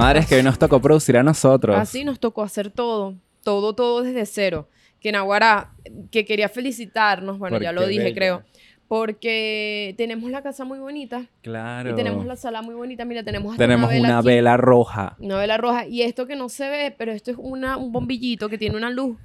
Madre, es que hoy nos tocó producir a nosotros. Así nos tocó hacer todo, todo, todo desde cero. Que Naguará, que quería felicitarnos, bueno, ya lo dije, creo, porque tenemos la casa muy bonita Claro. y tenemos la sala muy bonita. Mira, tenemos hasta Tenemos una vela, una vela roja. una vela roja. Y esto que no se ve, pero esto es una, un bombillito que tiene una luz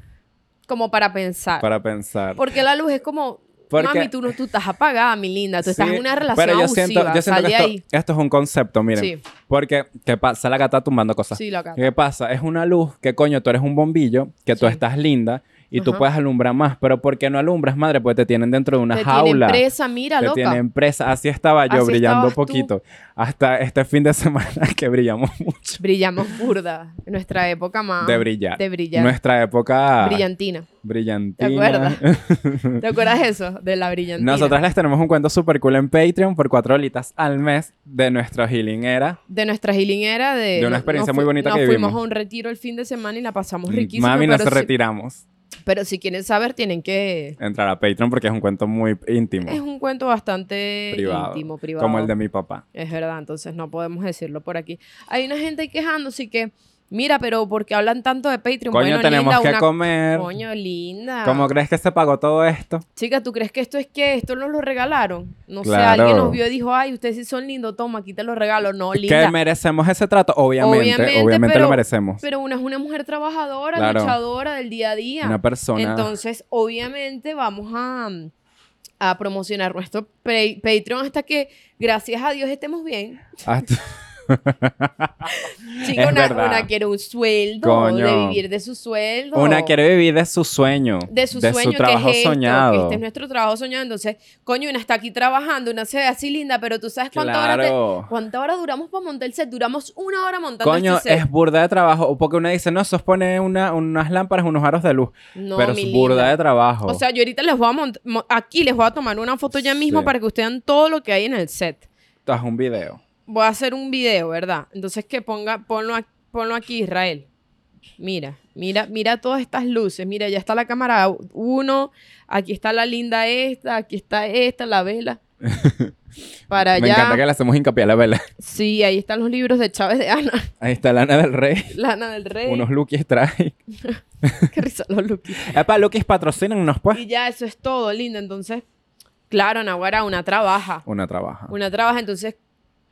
como para pensar. Para pensar. Porque la luz es como, Porque- mami, tú, no, tú estás apagada, mi linda, tú estás en una relación Pero yo abusiva, siento, yo siento que esto, ahí. esto es un concepto, miren. Sí. Porque, ¿qué pasa? La gata tumbando cosas. Sí, la gata. ¿Qué pasa? Es una luz que, coño, tú eres un bombillo, que tú estás linda y tú puedes alumbrar más. Pero ¿por qué no alumbras, madre? Porque te tienen dentro de una Te jaula. tienen presa, mira, te loca. tienen presa. Así estaba yo, Así brillando tú. poquito. Hasta este fin de semana que brillamos mucho. Brillamos burda. Nuestra época más... De brillar. De brillar. Nuestra época Brillantina. brillantina. ¿Te acuerdas? ¿Te acuerdas eso? De la brillantina. Nosotras les tenemos un cuento súper cool en Patreon por cuatro holitas al mes de nuestro healing era. De nuestra healing era de... De una experiencia muy bonita nos que fuimos vivimos. a un retiro el fin de semana y la pasamos riquísimo. Mami, nos retiramos. Pero si quieren saber, tienen que... Entrar a Patreon porque es un cuento muy íntimo. Es un cuento bastante privado. íntimo, privado. Como el de mi papá. Es verdad, entonces no podemos decirlo por aquí. Hay una gente quejándose que, mira, pero ¿por qué hablan tanto de Patreon? Coño, Bueno, tenemos linda, que una- comer. Coño, linda. ¿Cómo crees que se pagó todo esto? Chica, ¿tú crees que esto es que esto nos lo regalaron? No sé, alguien nos vio y dijo, ay, ustedes sí son lindos, toma, aquí te lo regalo. No, ¿Que linda. merecemos ese trato? Obviamente, obviamente, Obviamente, lo pero- merecemos. Pero una es una mujer trabajadora, Claro. luchadora del día a día. Una persona. Entonces, obviamente, vamos a, a promocionar nuestro Patreon hasta que, gracias a Dios, estemos bien. Hasta- Es una, verdad. una quiere un sueldo, Coño. de vivir de su sueldo. Una quiere vivir de su sueño. de su sueño, trabajo que es esto, soñado. que este es nuestro trabajo soñado. Entonces, coño, una está aquí trabajando, una se ve así linda, pero tú sabes cuánta hora Claro. cuánta hora duramos para montar el set. Duramos una hora montando Coño, este set. es burda de trabajo. Porque uno dice, no, poner una, unas lámparas, unos aros de luz. No, pero es burda linda. de trabajo. O sea, yo ahorita les voy a mont- mo- aquí les voy a tomar una foto ya mismo Sí. para que ustedes vean todo lo que hay en el set. Haz un video. Voy a hacer un video, ¿verdad? Entonces que ponga, ponlo, a- ponlo aquí, Israel. Mira, mira, mira todas estas luces. Mira, ya está la cámara uno, aquí está la linda esta, aquí está esta, la vela. Para allá. Me encanta que le hacemos hincapié a la vela. Sí, ahí están los libros de Chávez de Ana, Ahí está Lana del Rey. Lana del Rey. Unos Lukis trae. Qué risa los lookies. Epa, Lukis patrocínanos, pues. Y ya eso es todo, lindo. Entonces, claro, Nahuara, una trabaja. Una trabaja. Una trabaja. Entonces,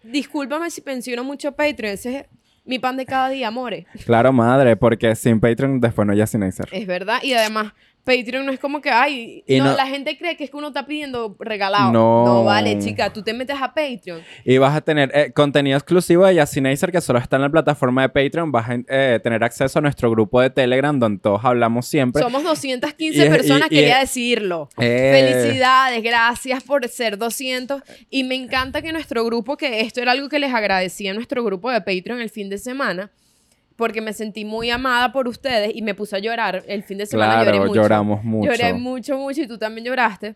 discúlpame si pensiono mucho Patreon. Ese es mi pan de cada día, amores. Claro, madre, porque sin Patreon después no hay Cinezer. Es verdad. Y además, Patreon no es como que, ay, no, no- la gente cree que es que uno está pidiendo regalado. No. No vale, chica, tú te metes a Patreon. Y vas a tener eh, contenido exclusivo de Yacinacer que solo está en la plataforma de Patreon. Vas a eh, tener acceso a nuestro grupo de Telegram donde todos hablamos siempre. Somos 215 Y- personas, y- y- quería decirlo. Eh. Felicidades, gracias por ser 200. Y me encanta que nuestro grupo, que esto era algo que les agradecía a nuestro grupo de Patreon el fin de semana, porque me sentí muy amada por ustedes y me puse a llorar el fin de semana. Claro, lloré mucho. lloramos mucho. Lloré mucho, mucho y tú también lloraste.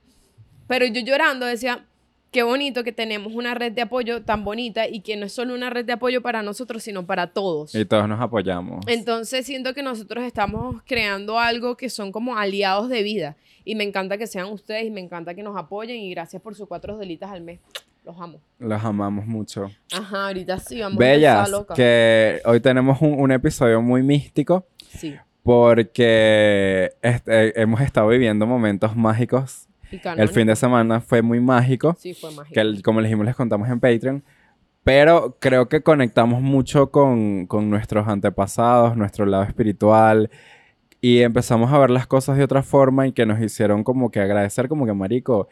Pero yo llorando decía, qué bonito que tenemos una red de apoyo tan bonita y que no es solo una red de apoyo para nosotros, sino para todos. Y todos nos apoyamos. Entonces siento que nosotros estamos creando algo que son como aliados de vida. Y me encanta que sean ustedes y me encanta que nos apoyen. Y gracias por sus cuatro delitas al mes. Los amo. Los amamos mucho. Ajá, ahorita sí, vamos a Bellas, empezar, loca. que hoy tenemos un, un episodio muy místico Sí, porque este, hemos estado viviendo momentos mágicos. y El fin de semana fue muy mágico. Sí, fue mágico. que el- como les dijimos les contamos en Patreon. Pero creo que conectamos mucho con, con nuestros antepasados, nuestro lado espiritual. Y empezamos a ver las cosas de otra forma y que nos hicieron como que agradecer, como que, marico,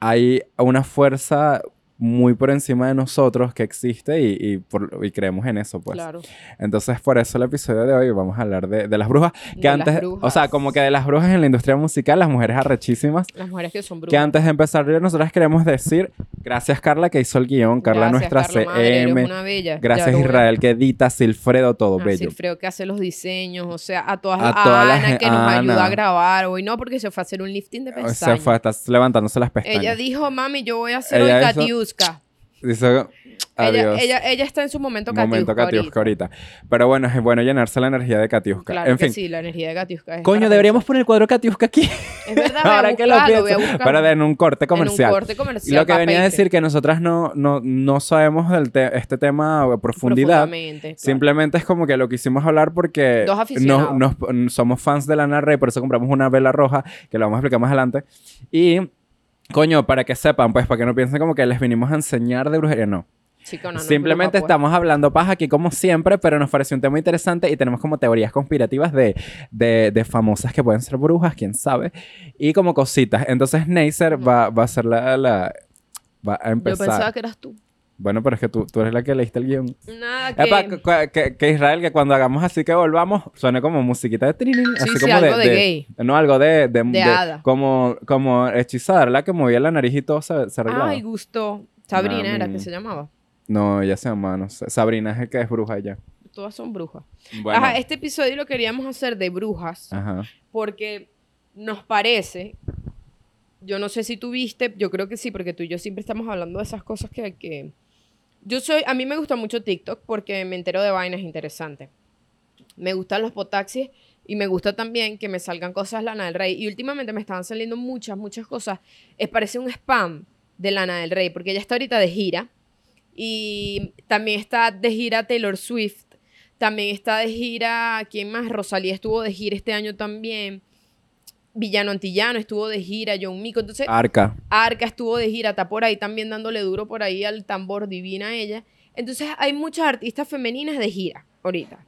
hay una fuerza muy por encima de nosotros que existe y, y por- y creemos en eso, pues. Claro. Entonces, por eso el episodio de hoy vamos a hablar de, de las brujas. Que De antes, brujas. o sea, como que de las brujas en la industria musical, las mujeres arrechísimas. Las mujeres que son brujas. Que antes de empezar, nosotras queremos decir gracias Carla que hizo el guion, Carla Gracias, nuestra Carla, madre, CM, una bella. gracias Israel que edita, Silfredo, todo A bello. Silfredo que hace los diseños, o sea, a todas A a, todas las Ana gen- que nos Ana. ayuda a grabar hoy, no, porque se fue a hacer un lifting de pestañas. sea, fue, estás levantándose las pestañas. Ella dijo, mami, yo voy a hacer hoy hizo- Katiuska. Dice, adiós. Ella, ella, ella está en su momento Momento Katiuska Katiuska ahorita. Pero bueno, es bueno llenarse la energía de Katiuska. Claro en que fin. sí, la energía de Katiuska es Coño, deberíamos pensar. poner el cuadro Katiuska aquí. Es verdad, Ahora que lo buscarlo, voy a pienso. Para en un corte comercial. En un corte Y comercial. lo que venía a decir que nosotras no, no, no sabemos del te- este tema a profundidad. Profundamente, claro. Simplemente es como que lo quisimos hablar porque Dos no, aficionados. nos- somos fans de Lana Rey, por eso compramos una vela roja, que lo vamos a explicar más adelante. Y, coño, para que sepan, pues, para que no piensen como que les vinimos a enseñar de brujería, no. Chico, no, no Simplemente broma, pues. estamos hablando paja aquí como siempre, pero nos pareció un tema interesante y tenemos como teorías conspirativas de, de, de famosas que pueden ser brujas, quién sabe, y como cositas. Entonces Neisser va, va a ser la, la- va a Yo empezar. pensaba que eras tú. Bueno, pero es que tú, tú eres la que leíste el guion. Nada que... Epa, que, que- que- que Israel, que cuando hagamos así que volvamos, suene como musiquita de trinini, Sí, así sí, como algo de gay. No, algo de... De, de- hada. Como, como hechizada, ¿verdad? Que movía la nariz y todo se, se arreglaba. Ay, gustó. Sabrina era Mami. que se llamaba. No, ella se llama, no sé. Sabrina es el que es bruja ya. Todas son brujas. Bueno. Ajá, este episodio lo queríamos hacer de brujas Ajá. porque nos parece, yo no sé si tú viste, yo creo que sí, porque tú y yo siempre estamos hablando de esas cosas que, que... Yo soy, a mí me gusta mucho TikTok porque me entero de vainas interesantes. Me gustan los potaxis y me gusta también que me salgan cosas Lana del Rey. Y últimamente me estaban saliendo muchas, muchas cosas. Es parece un spam de Lana del Rey porque ella está ahorita de gira. Y también está de gira Taylor Swift. También está de gira, ¿quién más? Rosalía estuvo de gira este año también. Villano Antillano estuvo de gira, John Mico. Entonces, Arca. Arca estuvo de gira, está por ahí también dándole duro por ahí al tambor divina ella. Entonces hay muchas artistas femeninas de gira ahorita.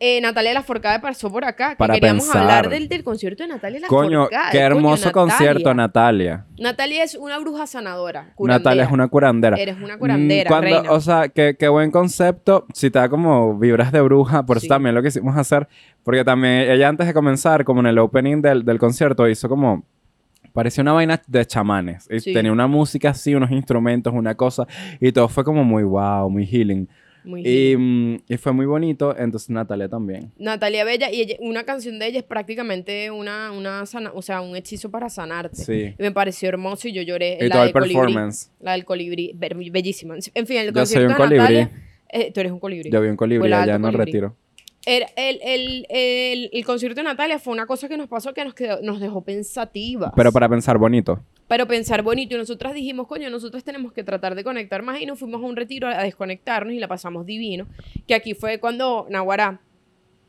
Eh, Natalia Lafourcade pasó por acá, que Para queríamos pensar. hablar del, del concierto de Natalia Lafourcade. Coño, qué hermoso concierto, Natalia. Natalia es una bruja sanadora. curandera. Natalia es una curandera. Eres una curandera, Mm, cuando- reina. O sea, qué, qué buen concepto. Si te da como vibras de bruja, por eso Sí. también lo quisimos hacer. Porque también ella antes de comenzar, como en el opening del, del concierto, hizo como... Parecía una vaina de chamanes. Sí. Tenía una música así, unos instrumentos, una cosa. Y todo fue como muy wow, muy healing. Muy Y, mm, y fue muy bonito. Entonces Natalia también. Natalia Bella, y ella- una canción de ella es prácticamente una, una sana- o sea, un hechizo para sanarte. Sí. Y me pareció hermoso y yo lloré. Y la todo de el colibrí. performance. La del colibrí, bellísima. En fin, el Yo concierto soy un de colibrí. Natalia. eh, tú eres un colibrí. Yo vi un colibrí allá el colibrí. retiro. El, el, el, el concierto de Natalia fue una cosa que nos pasó que nos, quedó, nos dejó pensativas. Pero para pensar bonito. Pero pensar bonito. Y nosotras dijimos, coño, nosotros tenemos que tratar de conectar más. Y nos fuimos a un retiro a desconectarnos y la pasamos divino. Que aquí fue cuando Nahuara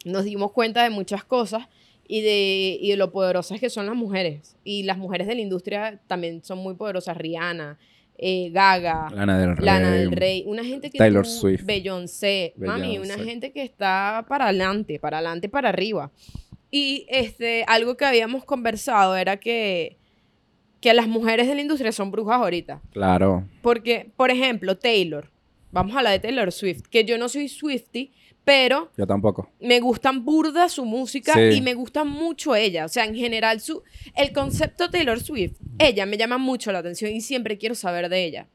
nos dimos cuenta de muchas cosas y de, y de lo poderosas que son las mujeres. Y las mujeres de la industria también son muy poderosas. Rihanna, eh, Gaga, Lana del Rey. Lana del Rey. Una gente que Taylor tú- Swift. Beyoncé. Mami, una gente que está para adelante, para adelante, para arriba. Y este, algo que habíamos conversado era que, que las mujeres de la industria son brujas ahorita. Claro. Porque, por ejemplo, Taylor. Vamos a la de Taylor Swift. Que yo no soy Swifty, pero Yo tampoco. me gustan burda su música Sí. y me gusta mucho ella. O sea, en general, su, el concepto Taylor Swift, ella me llama mucho la atención y siempre quiero saber de ella.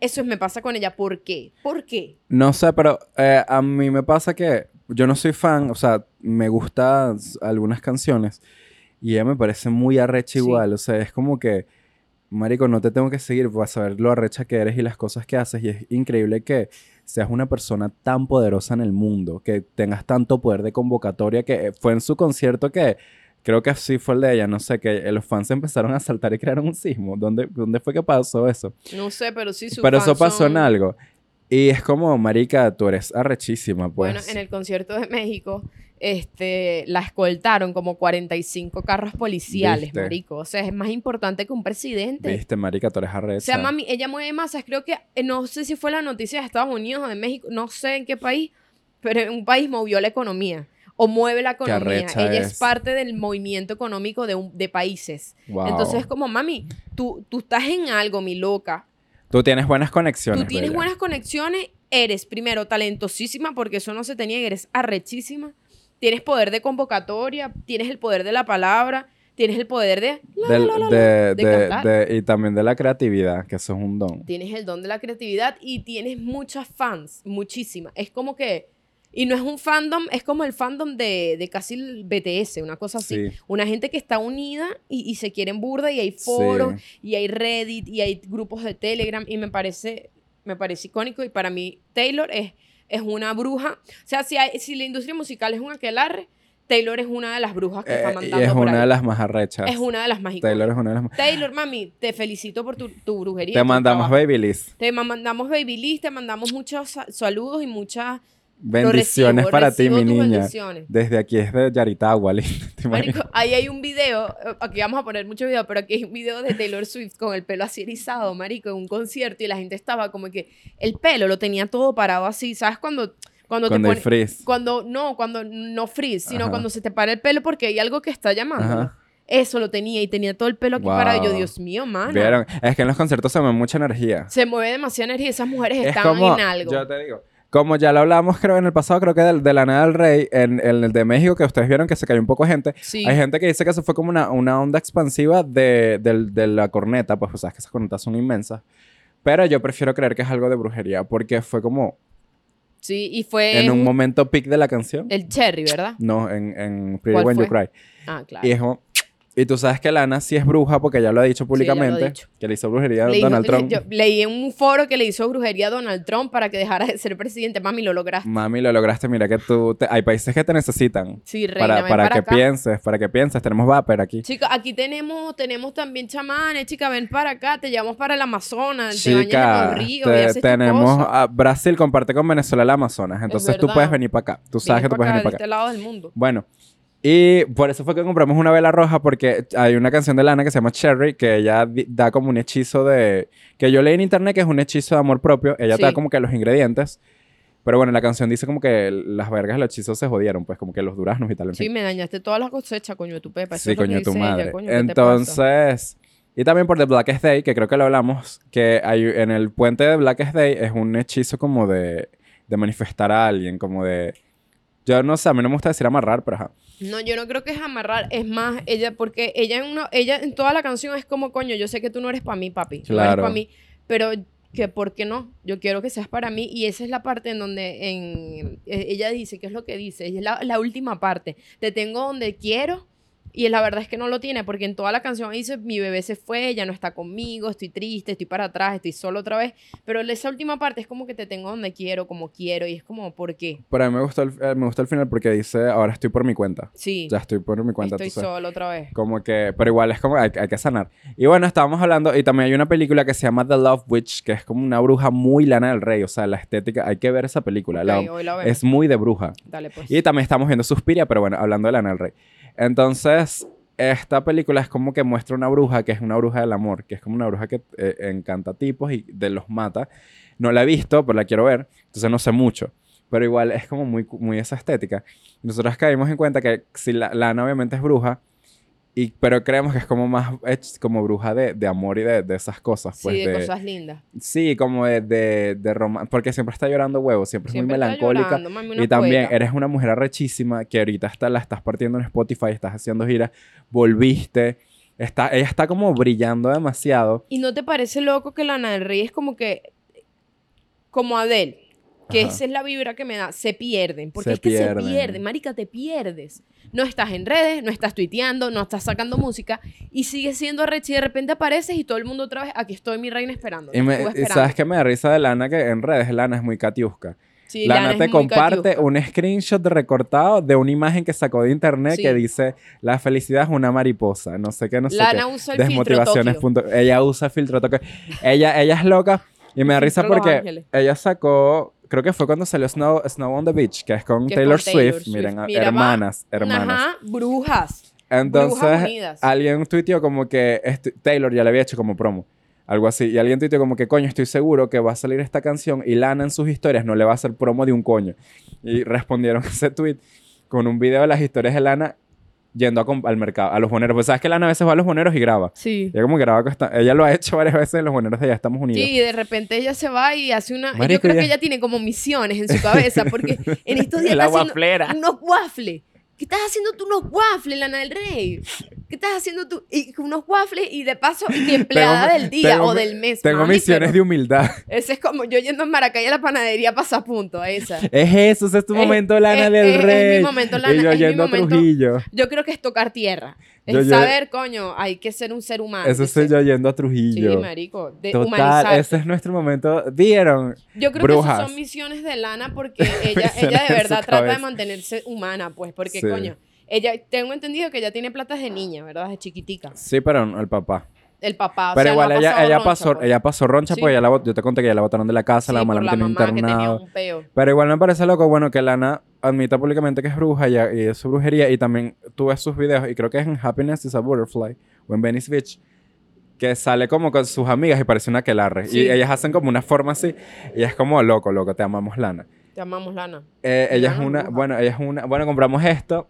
Eso es- me pasa con ella. ¿Por qué? ¿Por qué? No sé, pero eh, a mí me pasa que yo no soy fan, o sea, me gustan algunas canciones y ella me parece muy arrecha Sí. igual, o sea, es como que, marico, no te tengo que seguir para saber lo arrecha que eres y las cosas que haces y es increíble que seas una persona tan poderosa en el mundo, que tengas tanto poder de convocatoria que eh, fue en su concierto que... Creo que así fue el de ella, no sé, que eh, los fans empezaron a saltar y crearon un sismo. ¿Dónde, dónde fue que pasó eso? No sé, pero sí su Pero eso pasó en algo. Y es como, marica, tú eres arrechísima, pues. Bueno, en el concierto de México, este, la escoltaron como 45 carros policiales, ¿Viste? marico. O sea, es más importante que un presidente. Viste, marica, tú eres arrecha. O sea, mami, ella mueve masas. Creo que, eh, no sé si fue la noticia de Estados Unidos o de México, no sé en qué país, pero en un país movió la economía. O mueve la economía. Ella es. es. parte del movimiento económico de, un- de países. Wow. Entonces, como, mami, tú, tú estás en algo, mi loca. Tú tienes buenas conexiones. Tú tienes bella. buenas conexiones, eres primero talentosísima, porque eso no se tenía, eres arrechísima. Tienes poder de convocatoria, tienes el poder de la palabra, tienes el poder de... la, Del- la, la, de, de de- y también de la creatividad, que eso es un don. Tienes el don de la creatividad y tienes muchas fans, muchísimas. Es como que... Y no es un fandom, es como el fandom de, de casi el BTS, una cosa así. Sí. Una gente que está unida y, y se quieren burda y hay foros Sí. y hay Reddit y hay grupos de Telegram y me parece me parece icónico y para mí Taylor es, es una bruja. O sea, si, hay- si la industria musical es un aquelarre, Taylor es una de las brujas que está Eh, mandando y es por una ahí. de las más arrechas. Es una de las más. Taylor es una de las más... Taylor, mami, te felicito por tu, tu brujería. Te tu mandamos trabajo. Babyliss. Te ma- mandamos Babyliss, te mandamos muchos sa- saludos y muchas... Bendiciones recibo, para ti, mi niña. Desde aquí es de Yaritagua. Marico, ahí hay un video, eh, aquí vamos a poner mucho video, pero aquí hay un video de Taylor Swift con el pelo así erizado, marico, en un concierto y la gente estaba como que el pelo lo tenía todo parado así, ¿sabes? Cuando, cuando Con te pone- frizz. cuando no, cuando no freeze, sino Ajá. cuando se te para el pelo porque hay algo que está llamando. Ajá. Eso lo tenía y tenía todo el pelo aquí Wow. parado. Yo, Dios mío, mano. ¿Vieron? Es que en los conciertos se mueve mucha energía. Se mueve demasiada energía. Esas mujeres Es estaban como, en algo. yo te digo, como ya lo hablamos creo en el pasado, creo que del- de, la Nada del Rey, en, en el de México, que ustedes vieron que se cayó un poco de gente. Sí. Hay gente que dice que eso fue como una, una onda expansiva de, del- de la corneta, pues o sea, es que esas cornetas son inmensas. Pero yo prefiero creer que es algo de brujería, porque fue como Sí, y fue en un momento peak de la canción. el Cherry, ¿verdad? No, en, en Pretty ¿Cuál When You fue? Cry. Ah, claro. Y es como... Y tú sabes que Lana sí es bruja porque ya lo ha dicho públicamente. dicho. Que le hizo brujería a Le Donald dijo- Trump. yo leí en un foro que le hizo brujería a Donald Trump para que dejara de ser presidente. Mami, lo lograste. Mami, lo lograste. Mira que tú... te- Hay países que te necesitan. Sí, reina, para ven para, para que acá. pienses, para que pienses. Tenemos Vapor aquí. Chica, aquí tenemos, tenemos también chamanes, chica, ven para acá, te llevamos para el Amazonas, Chica, te- tenemos a Brasil comparte con Venezuela el Amazonas, entonces tú puedes venir para acá. Tú sabes Vienes que tú puedes venir acá, para de acá. este lado del mundo. Bueno, y por eso fue que compramos una vela roja porque hay una canción de Lana que se llama Cherry que ella da como un hechizo de que yo leí en internet que es un hechizo de amor propio. Ella te da Sí. como que los ingredientes. Pero bueno, la canción dice como que las vergas del hechizo se jodieron, pues como que los duraznos y tal. En Sí, fin. me dañaste toda la cosecha, coño de tu pepa. eso Sí, coño, tu dice ella, madre. coño. Entonces, y también por The Blackest Day, que creo que lo hablamos, que hay en el puente de Blackest Day es un hechizo como de, de manifestar a alguien, como de... Yo no sé, a mí no me gusta decir amarrar, pero ajá. No, yo no creo que es amarrar, es más ella, porque ella en, una, ella en toda la canción es como, coño, yo sé que tú no eres para mí, papi. No eres Claro. para mí, pero que ¿por qué no? Yo quiero que seas para mí y esa es la parte en donde en, eh, ella dice, ¿qué es lo que dice? Es la, la última parte. Te tengo donde quiero y la verdad es que no lo tiene porque en toda la canción dice, mi bebé se fue, ya no está conmigo, estoy triste, estoy para atrás, estoy solo otra vez. Pero esa última parte es como que te tengo donde quiero, como quiero y es como, ¿por qué? Pero a mí me gustó el, eh, me gustó el final porque dice, ahora estoy por mi cuenta. Sí, Ya estoy por mi cuenta. estoy solo otra vez. Como que, pero igual es como, hay, hay que sanar. Y bueno, estábamos hablando, y también hay una película que se llama The Love Witch, que es como una bruja muy lana del rey, o sea, la estética, hay que ver esa película. la- Ok, hoy la es muy de bruja. Dale pues. Y también estamos viendo Suspiria, pero bueno, hablando de Lana del Rey. Entonces, esta película es como que muestra una bruja que es una bruja del amor, que es como una bruja que eh, encanta tipos y de los mata. No la he visto, pero la quiero ver, entonces no sé mucho. Pero igual es como muy, muy esa estética. Nosotros caímos en cuenta que si la, Lana obviamente es bruja, y, pero creemos que es como más como bruja de, de amor y de, de esas cosas. Pues, sí, de, cosas lindas. Sí, como de, de, de romance, porque siempre está llorando huevos, siempre, Siempre es muy melancólica. llorando, mami, una Y también poeta. eres una mujer arrechísima que ahorita está, la estás partiendo en Spotify, estás haciendo giras, volviste, está, ella está como brillando demasiado. ¿Y no te parece loco que Lana del Rey es como que... Como Adele? Que Ajá. esa es la vibra que me da. Se pierden. Porque Se es que pierden. se pierden. Marica, te pierdes. No estás en redes, no estás tuiteando, no estás sacando música. Y sigues siendo arrecha y de repente apareces y todo el mundo otra vez... Aquí estoy, mi reina, esperando. Y, me- y sabes que me da risa de Lana que en redes Lana es muy catiusca. Sí, Lana, te comparte catiusca. un screenshot recortado de una imagen que sacó de internet Sí. que dice la felicidad es una mariposa, no sé qué, no sé Lana usa el filtro Desmotivaciones. Tokio. punto- Ella usa filtro toque. Ella, ella es loca y me da risa porque ella sacó, creo que fue cuando salió Snow, Snow on the Beach, que es con Que es Taylor, con Taylor Swift. Swift. Miren, Mira, hermanas, hermanas. Ajá, brujas. Entonces, Brujas alguien tuiteó como que Taylor ya le había hecho como promo. Algo así. Y alguien tuiteó como que, coño, estoy seguro que va a salir esta canción y Lana en sus historias no le va a hacer promo de un coño. Y respondieron a ese tweet con un video de las historias de Lana yendo a al mercado, a los boneros. Pues sabes que Lana a veces va a los boneros y graba. Sí. Ella como graba, con esta- ella lo ha hecho varias veces en los boneros de allá Estamos Unidos. Sí, y de repente ella se va y hace una... yo Marico, creo ya- que ella tiene como misiones en su cabeza, porque en estos días La está haciendo waflera. unos waffles. ¿Qué estás haciendo tú unos waffles, Lana del Rey? ¿qué estás haciendo tú? Y unos waffles y de paso, y empleada del día tengo o mi- del mes. Tengo mami, misiones pero de humildad. Ese es como yo yendo a Maracay a la panadería pasapunto, esa. Es eso, ese es tu Es- momento, Lana es- del es- es mi Rey. momento, Lana, y yo es mi yendo a momento. Trujillo. Yo creo que es tocar tierra. Es Yo- yo- saber, coño, hay que ser un ser humano. Eso ser- yo yendo a Sí, Trujillo. marico. De Total, humanizar. ese es nuestro momento. ¿Vieron? Yo creo Brujas. que esas son misiones de Lana porque ella, ella de verdad trata de mantenerse humana, pues, porque Sí. coño, ella, tengo entendido que ella tiene plata de niña, ¿verdad? De chiquitica. Sí, pero no, el papá. El papá, o Pero sea, igual no ella, ella, roncha, pasó, pues. ella pasó roncha Sí. porque ella la, yo te conté que ella la botaron de la casa, la Sí, mamá por la la mamá que tenía internado. Pero igual me parece loco, bueno, que Lana admita públicamente que es bruja y, y es su brujería. Y también tú ves sus videos, y creo que es en Happiness is a Butterfly o en Venice Beach, que sale como con sus amigas y parece una quelarre. Sí. Y ellas hacen como una forma así. Y es como loco, loco, te amamos, Lana. Te amamos, Lana. Eh, ella es una, bueno, ella es una, bueno, compramos esto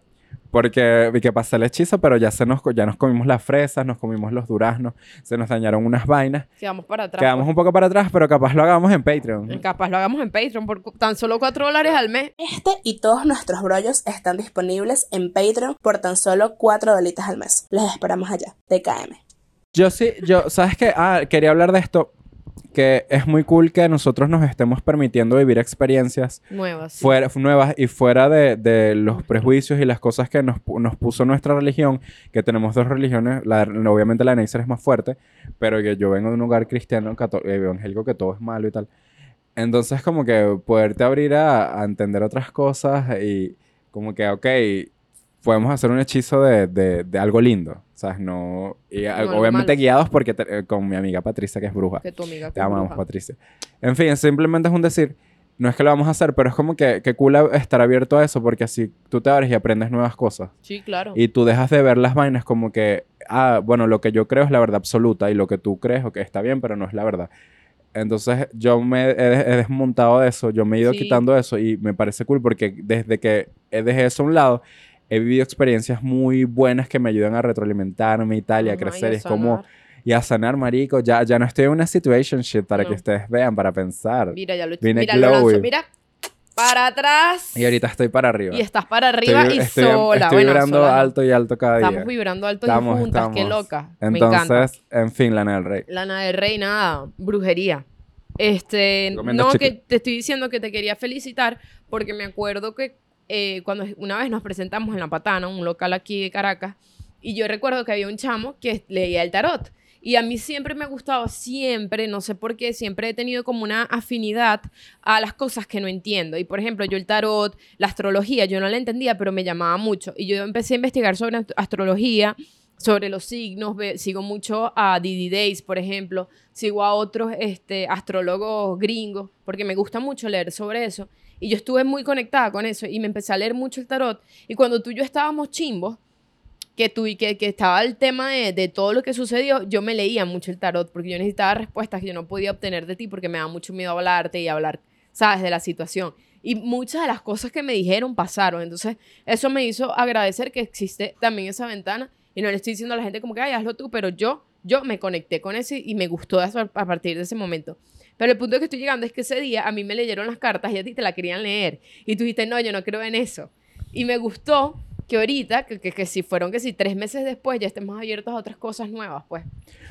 porque vi que pasé el hechizo, pero ya se nos, ya nos comimos las fresas, nos comimos los duraznos, se nos dañaron unas vainas. Quedamos para atrás. Quedamos pues. un poco para atrás, pero capaz lo hagamos en Patreon. Capaz lo hagamos en Patreon por tan solo 4 dólares al mes. Este y todos nuestros brollos están disponibles en Patreon por tan solo 4 dolitas al mes. Les esperamos allá. TKM. Yo sí, yo, ¿sabes qué? Ah, quería hablar de esto, que es muy cool que nosotros nos estemos permitiendo vivir experiencias Nuevas. sí. fuera, nuevas y fuera de, de los prejuicios y las cosas que nos, nos puso nuestra religión, que tenemos dos religiones, la, obviamente la de Neisser es más fuerte, pero que yo vengo de un lugar cristiano, cató- evangélico, que todo es malo y tal. Entonces como que poderte abrir a, a entender otras cosas y como que, ok, podemos hacer un hechizo de, de, de algo lindo, ¿sabes? No, y a- algo obviamente guiados porque te- eh, con mi amiga Patricia, que es bruja. Que tu amiga. Te amamos, bruja. Patricia. En fin, simplemente es un decir. No es que lo vamos a hacer, pero es como que, que cool estar abierto a eso, porque así tú te abres y aprendes nuevas cosas. Sí, claro. Y tú dejas de ver las vainas como que, ah, bueno, lo que yo creo es la verdad absoluta y lo que tú crees, ok, está bien, pero no es la verdad. Entonces yo me he, he desmontado de eso, yo me he ido Sí. quitando eso y me parece cool porque desde que dejé eso a un lado, he vivido experiencias muy buenas que me ayudan a retroalimentarme y tal, y a Ajá, crecer. a y es como, y a sanar, marico. Ya, ya no estoy en una situation shit para que No. ustedes vean, para pensar. Mira, ya lo Vine Mira, lo lanzo. Mira, para atrás. Y ahorita estoy para arriba. Y estás para arriba estoy, y estoy- sola. estoy bueno, vibrando sola alto y alto cada día. Estamos vibrando alto Estamos, y juntas. Qué estamos. loca. Me encanta. Entonces, en fin, Lana del Rey. Lana del Rey, nada, brujería. Este, no, que te estoy diciendo que te quería felicitar porque me acuerdo que eh, cuando una vez nos presentamos en La Patana, un local aquí de Caracas, y yo recuerdo que había un chamo que leía el tarot. Y a mí siempre me ha gustado, siempre, no sé por qué, siempre he tenido como una afinidad a las cosas que no entiendo. Y por ejemplo, yo el tarot, la astrología, yo no la entendía, pero me llamaba mucho. Y yo empecé a investigar sobre ast- astrología, sobre los signos, sigo mucho a Didi Days, por ejemplo, sigo a otros este, astrólogos gringos, porque me gusta mucho leer sobre eso. Y yo estuve muy conectada con eso y me empecé a leer mucho el tarot. Y cuando tú y yo estábamos chimbos, que, tú, y que, que estaba el tema de, de todo lo que sucedió, yo me leía mucho el tarot, porque yo necesitaba respuestas que yo no podía obtener de ti, porque me daba mucho miedo hablarte y hablar, ¿sabes?, de la situación. Y muchas de las cosas que me dijeron pasaron. Entonces, eso me hizo agradecer que existe también esa ventana. Y no le estoy diciendo a la gente como que, ay, hazlo tú, pero yo, yo me conecté con eso y, me gustó a partir de ese momento. Pero el punto que estoy llegando es que ese día a mí me leyeron las cartas y a ti te la querían leer. Y tú dijiste, no, yo no creo en eso. Y me gustó que ahorita, que, que, si fueron que si tres meses después ya estemos abiertos a otras cosas nuevas, pues.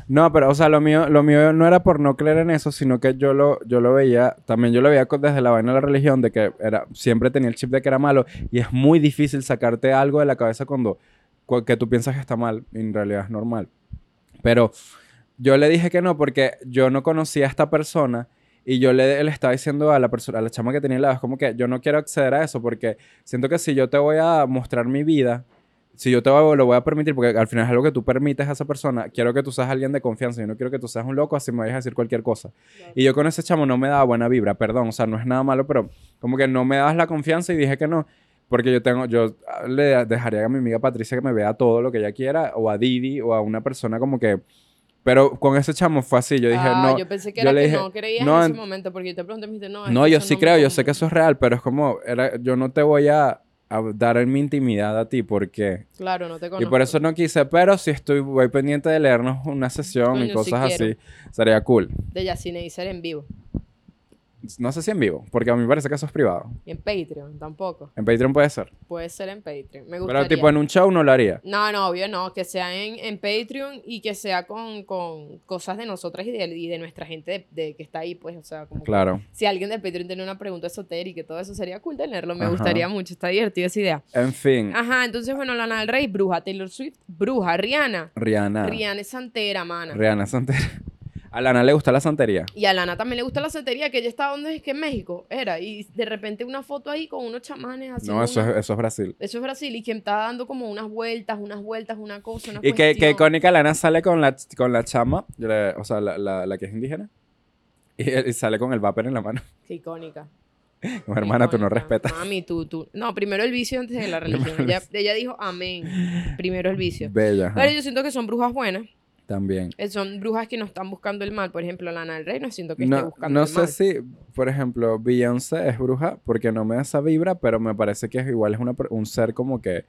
No, pero, o sea, lo mío, lo mío no era por no creer en eso, sino que yo lo, yo lo veía, también yo lo veía desde la vaina de la religión, de que era, siempre tenía el chip de que era malo, y es muy difícil sacarte algo de la cabeza cuando, cu- que tú piensas que está mal, en realidad es normal. Pero yo le dije que no porque yo no conocía a esta persona y yo le, le estaba diciendo a la persona, a la chama que tenía al lado, es como que yo no quiero acceder a eso porque siento que si yo te voy a mostrar mi vida, si yo te voy- lo voy a permitir, porque al final es algo que tú permites a esa persona, quiero que tú seas alguien de confianza, yo no quiero que tú seas un loco, así me vayas a decir cualquier cosa. Y yo con ese chamo no me daba buena vibra, perdón, o sea, no es nada malo, pero como que no me dabas la confianza y dije que no. Porque yo tengo, yo ah, le dejaría a mi amiga Patricia que me vea todo lo que ella quiera, o a Didi, o a una persona como que... Pero con ese chamo fue así, yo dije, Ah, no, yo pensé que yo era le que dije, no creías no, en ese en- momento, porque yo te pregunté, me dijiste, no, no, yo sí no creo, yo sé que conmueve". eso es real, pero es como, era, yo no te voy a, a dar en mi intimidad a ti porque... Claro, no te Y conozco. por eso no quise, pero si estoy voy pendiente de leernos una sesión Coño, y cosas quiero. así, sería cool. De Yacine Iser en vivo. No sé si en vivo, porque a mí me parece que eso es privado. Y en Patreon tampoco. En Patreon puede ser. Puede ser en Patreon. Me gustaría. Pero tipo en un show no lo haría. No, no, obvio no. Que sea en, en Patreon y que sea con, con cosas de nosotras y de, y de nuestra gente de, de que está ahí, pues. O sea, como que Claro. si alguien de Patreon tiene una pregunta esotérica y todo eso, sería cool tenerlo. Me Ajá. gustaría mucho. Está divertida esa idea. En fin, Ajá, entonces, bueno, Lana del Rey, bruja. Taylor Swift, bruja. Rihanna. Rihanna. Rihanna es santera, mana. Rihanna Santera. A Lana le gusta la santería. Y a Lana también le gusta la santería, que ella estaba donde es que en México era. Y de repente una foto ahí con unos chamanes así. No, eso es, eso es Brasil. Eso es Brasil y quien está dando como unas vueltas, unas vueltas, una cosa, una Y que, que icónica Lana sale con la, con la chama, la- o sea, la, la, la que es indígena. Y, y sale con el vapor en la mano. Qué icónica. Hermana, tú no respetas. Mami, tú, tú. No, primero el vicio antes de la religión. ella, ella dijo amén. Primero el vicio. Bella. ajá. Pero yo siento que son brujas buenas. También. eh, Son brujas que no están buscando el mal. Por ejemplo, Lana del Rey no siento que esté No, buscando no el sé mal. si, por ejemplo, Beyoncé es bruja porque no me da esa vibra, pero me parece que es igual es una, un ser como que...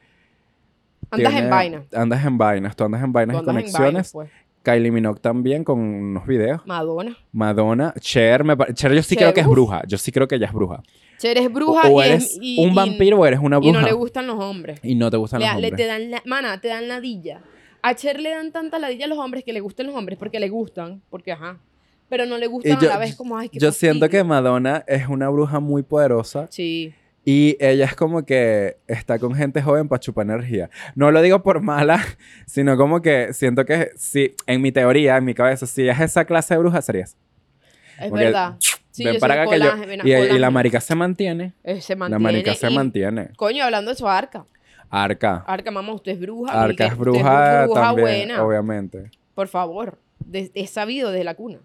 Andas tiene- en vaina. Andas en vainas, tú andas en vainas y en conexiones. vainas, pues. Kylie Minogue también con unos videos. Madonna. Madonna, Cher, me Cher yo sí Cher, creo que es bruja. Yo sí creo que ella es bruja. Cher es O, bruja o y es- eres y- un y- vampiro o eres una Y bruja. no le gustan los hombres. Y no te gustan Le- los le- hombres. te dan la- mana, te dan ladilla. A Cher le dan tanta ladilla a los hombres que le gustan los hombres porque le gustan, porque ajá. Pero no le gustan yo- a la vez como, ay, qué Yo siento que. Madonna es una bruja muy poderosa Sí. y ella es como que está con gente joven para chupar energía. No lo digo por mala, sino como que siento que sí, en mi teoría, en mi cabeza, si es esa clase de bruja, sería esa. Es Porque, verdad. Sí, Ven yo para que yo- y, y la marica se mantiene. Eh, se La mantiene. marica se mantiene. Coño, hablando de eso, Arca. Arca. Arca, mamá, usted es bruja. Arca es bruja, bruja también, buena. obviamente. Por favor. De- es sabido desde la cuna.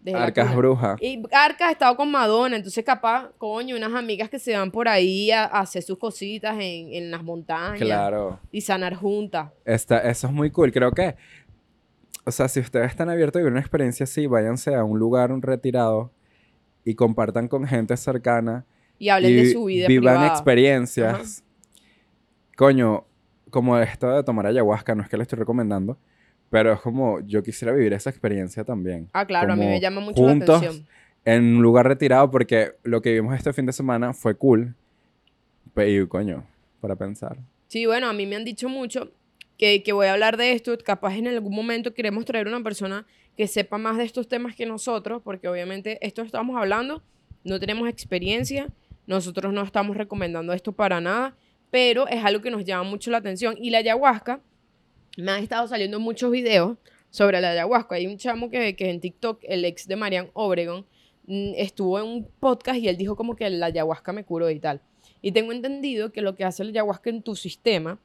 Desde la Arca es bruja. Y Arca ha estado con Madonna, entonces capaz, coño, unas amigas que se van por ahí a, a hacer sus cositas en, en las montañas. Claro. Y sanar juntas. Esta- eso es muy cool. Creo que, o sea, si ustedes están abiertos a vivir una experiencia así, váyanse a un lugar un retirado y compartan con gente cercana Y hablen y de su vida vivan privada. experiencias. Coño, como esto de tomar ayahuasca, no es que le estoy recomendando, pero es como yo quisiera vivir esa experiencia también. Ah, claro, a mí Como me llama mucho juntos, la atención. En un lugar retirado, porque lo que vimos este fin de semana fue cool. Pero, coño, para pensar. Sí, bueno, a mí me han dicho mucho que, que voy a hablar de esto. Capaz en algún momento queremos traer una persona que sepa más de estos temas que nosotros, porque obviamente esto estamos hablando, no tenemos experiencia, nosotros no estamos recomendando esto para nada, pero es algo que nos llama mucho la atención. Y la ayahuasca, me han estado saliendo muchos videos sobre la ayahuasca. Hay un chamo que, que en TikTok, el ex de Marian Obregon, mm, estuvo en un podcast y él dijo como que la ayahuasca me curó y tal. Y tengo entendido que lo que hace la ayahuasca en tu sistema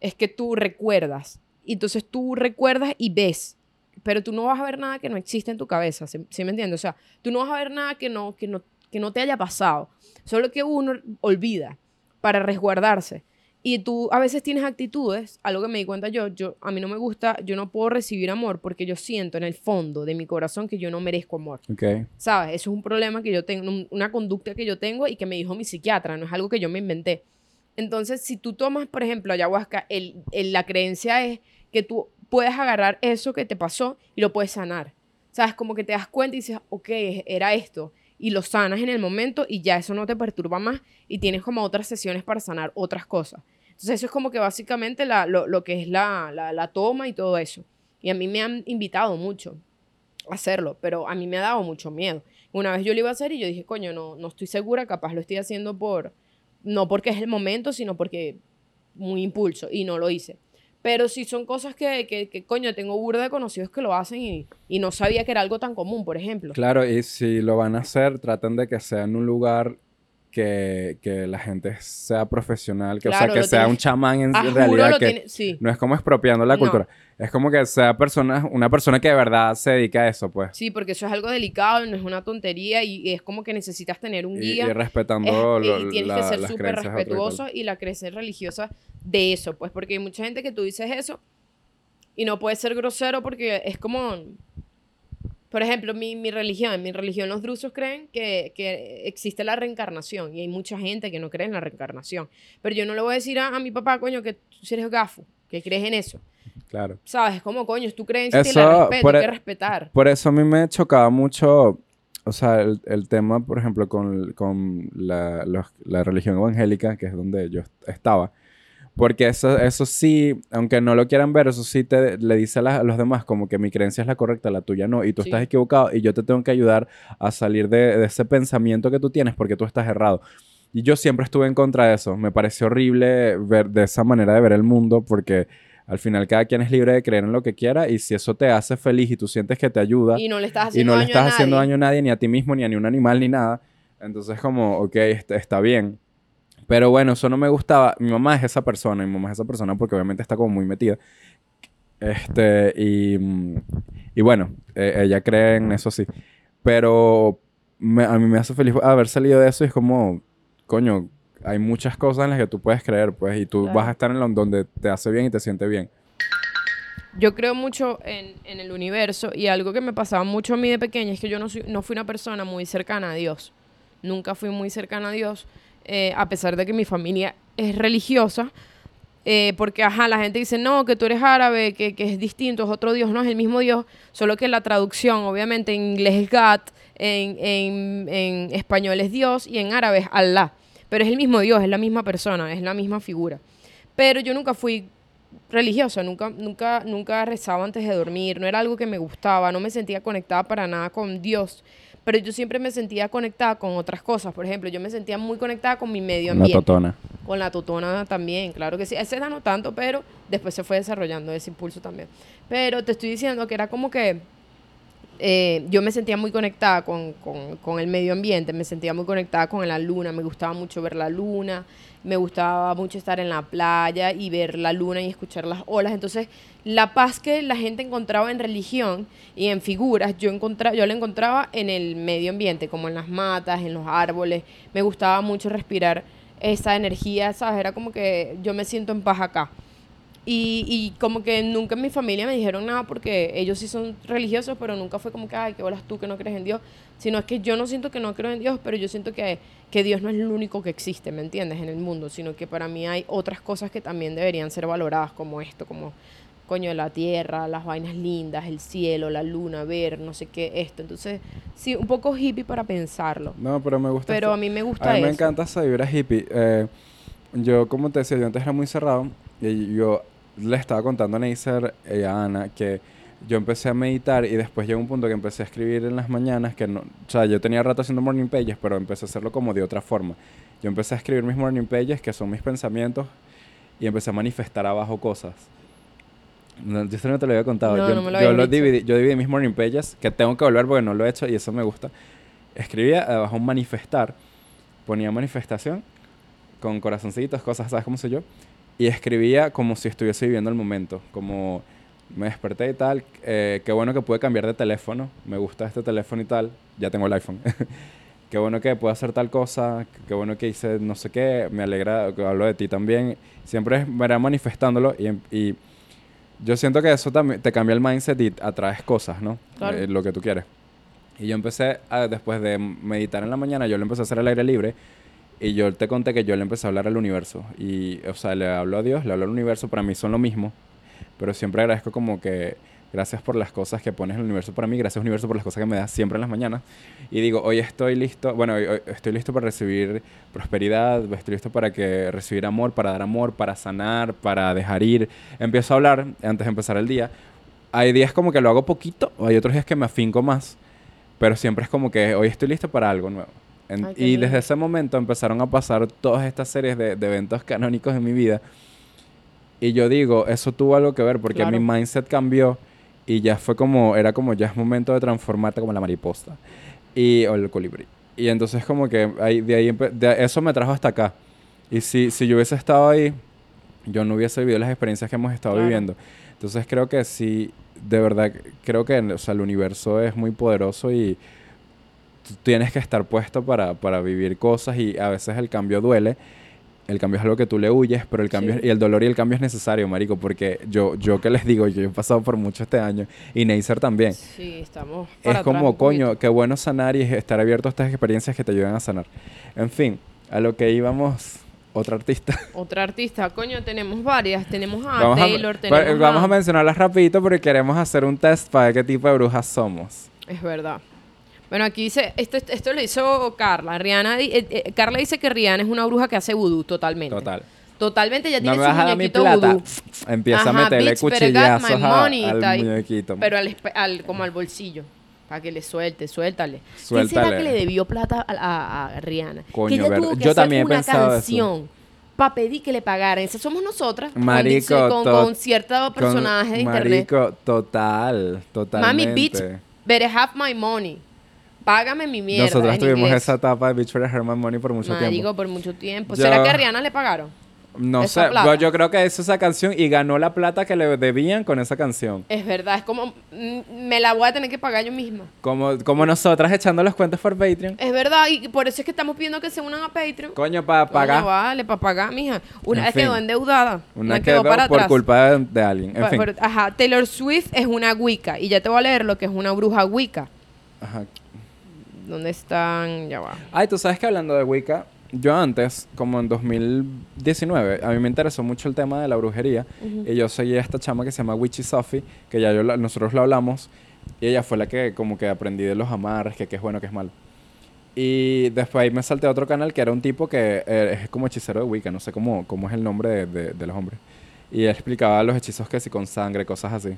es que tú recuerdas. Y entonces tú recuerdas y ves. Pero tú no vas a ver nada que no existe en tu cabeza. ¿Sí, sí me entiendes? O sea, tú no vas a ver nada que no, que no, que no te haya pasado. Solo que uno olvida para resguardarse. Y tú a veces tienes actitudes, algo que me di cuenta yo, yo, a mí no me gusta, yo no puedo recibir amor porque yo siento en el fondo de mi corazón que yo no merezco amor. ¿Sabes? Eso es un problema que yo tengo, un- una conducta que yo tengo y que me dijo mi psiquiatra, no es algo que yo me inventé. Entonces, si tú tomas, por ejemplo, ayahuasca, el, el- la creencia es que tú puedes agarrar eso que te pasó y lo puedes sanar. ¿Sabes? Como que te das cuenta y dices, ok, era esto. Y lo sanas en el momento y ya eso no te perturba más y tienes como otras sesiones para sanar otras cosas. Entonces, eso es como que básicamente la- lo, lo que es la, la, la toma y todo eso. Y a mí me han invitado mucho a hacerlo, pero a mí me ha dado mucho miedo. Una vez yo lo iba a hacer y yo dije, coño, no, no estoy segura, capaz lo estoy haciendo por, no porque es el momento, sino porque muy impulso y no lo hice. Pero sí son cosas que, que, que, coño, tengo burda de conocidos que lo hacen y, y no sabía que era algo tan común, por ejemplo. Claro, y si lo van a hacer, traten de que sea en un lugar que, que la gente sea profesional, que, o sea, que lo sea tienes- un chamán en Ah, realidad, que tiene- sí. no es como expropiando la No. cultura, es como que sea persona, una persona que de verdad se dedica a eso, pues. Sí, porque eso es algo delicado, no es una tontería y es como que necesitas tener un Y, guía. y respetando Es- lo- y tienes la- que ser súper otro y respetuoso y la creencia religiosa de eso, pues, porque hay mucha gente que tú dices eso y no puedes ser grosero porque es como, por ejemplo, mi, mi religión, en mi religión los drusos creen que, que existe la reencarnación y hay mucha gente que no cree en la reencarnación, pero yo no le voy a decir a, a mi papá, coño, que tú eres gafo, que crees en eso, Claro. ¿sabes? Es como, coño, es tu creencia y Eso, la respeto, por hay e- que respetar. Por eso a mí me chocaba mucho o sea, el, el tema, por ejemplo, con, con la, los- la religión evangélica, que es donde yo estaba, porque eso, eso sí, aunque no lo quieran ver, eso sí te, le dice a, la- a los demás como que mi creencia es la correcta, la tuya no, y tú Sí. estás equivocado y yo te tengo que ayudar a salir de, de ese pensamiento que tú tienes porque tú estás errado. Y yo siempre estuve en contra de eso. Me pareció horrible ver de esa manera de ver el mundo porque al final cada quien es libre de creer en lo que quiera y si eso te hace feliz y tú sientes que te ayuda Y no le estás y haciendo no le daño estás a haciendo daño a nadie, ni a ti mismo, ni a ni un animal, ni nada. Entonces como, ok, está, está bien. Pero bueno, eso no me gustaba. Mi mamá es esa persona, mi mamá es esa persona porque obviamente está como muy metida. Este, y, y bueno, eh, ella cree en eso sí. Pero me- a mí me hace feliz haber salido de eso y es como, coño, hay muchas cosas en las que tú puedes creer, pues, y tú Claro. vas a estar en lo, donde te hace bien y te siente bien. Yo creo mucho en, en el universo y algo que me pasaba mucho a mí de pequeña es que yo no, soy- no fui una persona muy cercana a Dios. Nunca fui muy cercana a Dios, eh, a pesar de que mi familia es religiosa. eh, porque, ajá, la gente dice, no, que tú eres árabe, que, que es distinto, es otro Dios. No, es el mismo Dios, solo que la traducción, obviamente, en inglés es God, en, en, en español es Dios y en árabe es Allah. Pero es el mismo Dios, es la misma persona, es la misma figura. Pero yo nunca fui religiosa, nunca, nunca, nunca rezaba antes de dormir, no era algo que me gustaba, no me sentía conectada para nada con Dios, pero yo siempre me sentía conectada con otras cosas, por ejemplo, yo me sentía muy conectada con mi medio ambiente, totona. con la totona también, claro que sí, ese no tanto, pero después se fue desarrollando ese impulso también. Pero te estoy diciendo que era como que eh, yo me sentía muy conectada con, con- con el medio ambiente, me sentía muy conectada con la luna, me gustaba mucho ver la luna, me gustaba mucho estar en la playa y ver la luna y escuchar las olas. Entonces, la paz que la gente encontraba en religión y en figuras, yo, yo la encontraba en el medio ambiente, como en las matas, en los árboles. Me gustaba mucho respirar esa energía, ¿sabes? Era como que yo me siento en paz acá. Y, y como que nunca en mi familia me dijeron nada porque ellos sí son religiosos, pero nunca fue como que, ay, qué bolas tú que no crees en Dios. Sino es que yo no siento que no creo en Dios, pero yo siento que, que Dios no es el único que existe, ¿me entiendes? En el mundo, sino que para mí hay otras cosas que también deberían ser valoradas, como esto, como, coño, la tierra, las vainas lindas, el cielo, la luna, ver, no sé qué, esto. Entonces, sí, un poco hippie para pensarlo. No, pero me gusta. Pero esto. a mí me gusta A mí me eso. encanta esa vibra hippie. Eh, yo, como te decía, yo antes era muy cerrado y yo le estaba contando a Neisser y a Ana que yo empecé a meditar y después llegó un punto que empecé a escribir en las mañanas que no, o sea, yo tenía rato haciendo morning pages, pero empecé a hacerlo como de otra forma. Yo empecé a escribir mis morning pages, que son mis pensamientos, y empecé a manifestar abajo cosas. No, yo esto no te lo había contado. No, yo no me lo yo lo dividí, yo dividí mis morning pages, que tengo que volver porque no lo he hecho y eso me gusta. Escribía abajo un manifestar, ponía manifestación con corazoncitos, cosas, ¿sabes cómo soy yo? Y escribía como si estuviese viviendo el momento, como me desperté y tal, eh, qué bueno que pude cambiar de teléfono, me gusta este teléfono y tal, ya tengo el iPhone. qué bueno que puedo hacer tal cosa, qué bueno que hice no sé qué, me alegra que hablo de ti también. Siempre es verá manifestándolo y, y yo siento que eso también te cambia el mindset y atraes cosas, ¿no? Claro. Eh, lo que tú quieres. Y yo empecé, a- después de meditar en la mañana, yo lo empecé a hacer al aire libre. Y yo te conté que yo le empecé a hablar al universo. Y, o sea, le hablo a Dios, le hablo al universo. Para mí son lo mismo. Pero siempre agradezco como que gracias por las cosas que pones en el universo para mí. Gracias universo por las cosas que me das siempre en las mañanas. Y digo, hoy estoy listo. Bueno, hoy, hoy estoy listo para recibir prosperidad. Estoy listo para que recibir amor, para dar amor, para sanar, para dejar ir. Empiezo a hablar antes de empezar el día. Hay días como que lo hago poquito. O hay otros días que me afinco más. Pero siempre es como que hoy estoy listo para algo nuevo. En- Ay, qué y desde ese momento empezaron a pasar todas estas series de, de eventos canónicos en mi vida. Y yo digo, eso tuvo algo que ver porque Claro. mi mindset cambió y ya fue como, era como, ya es momento de transformarte como la mariposa y, o el colibrí. Y entonces como que ahí, de ahí, de- eso me trajo hasta acá. Y si, si yo hubiese estado ahí, yo no hubiese vivido las experiencias que hemos estado Claro. viviendo. Entonces creo que sí, de verdad, creo que o sea, el universo es muy poderoso y tú tienes que estar puesto para, para vivir cosas y a veces el cambio duele. El cambio es algo que tú le huyes, pero el cambio Sí. y el dolor y el cambio es necesario, marico, porque yo yo que les digo, yo he pasado por mucho este año y Neisser también. Sí, estamos. Es para como, coño, qué bueno sanar y estar abierto a estas experiencias que te ayudan a sanar. En fin, a lo que íbamos, otra artista. Otra artista, coño, tenemos varias. Tenemos a vamos, Taylor, a, tenemos vamos a... a mencionarlas rapidito porque queremos hacer un test para ver qué tipo de brujas somos. Es verdad. Bueno, aquí dice, esto, esto lo hizo Carla. Rihanna, eh, eh, Carla dice que Rihanna es una bruja que hace vudú totalmente. Total. Totalmente, ya No tiene me su vas a dar mi muñequito plata. vudú. Empieza a meterle bitch, better got cuchillazos my a- money, al está ahí. muñequito. Pero al, espe- al- como al bolsillo. Para que le suelte, suéltale. ¿Quién Suéltale. será que le debió plata a, a- a Rihanna? Coño, que ella verdad. tuvo que Yo hacer también he una pensado eso. canción para pedir que le pagaran. Esa somos nosotras. con Marico, con, con cierto personaje de internet. Marico, total, totalmente. Mami, bitch, better have my money. Págame mi mierda. Nosotros en tuvimos inglés. esa etapa de Bitch for Herman Money por mucho Marico, tiempo. por mucho tiempo. Yo- ¿Será que a Rihanna le pagaron? No sé, plata. yo creo que hizo esa canción y ganó la plata que le debían con esa canción. Es verdad, es como, mm, me la voy a tener que pagar yo misma. Como, como nosotras echando los cuentos por Patreon. Es verdad, y por eso es que estamos pidiendo que se unan a Patreon. Coño, para pagar. Coño, vale, para pagar, mija. Una En vez quedó endeudada. Una Una quedó quedó para por atrás. culpa de, de alguien. En fin. por- ajá, Taylor Swift es una Wicca. Y ya te voy a leer lo que es una bruja Wicca. Ajá. ¿Dónde están? Ya va. Ay, tú sabes que hablando de Wicca, yo antes, como en 2019, a mí me interesó mucho el tema de la brujería. Y yo seguí a esta chama que se llama Witchy Sophie, que ya yo la- nosotros lo hablamos. Y ella fue la que como que aprendí de los amarres, que qué es bueno, qué es malo. Y después ahí me salté a otro canal que era un tipo que eh, es como hechicero de Wicca, no sé cómo, cómo es el nombre de, de- de los hombres. Y él explicaba los hechizos que si con sangre, cosas así.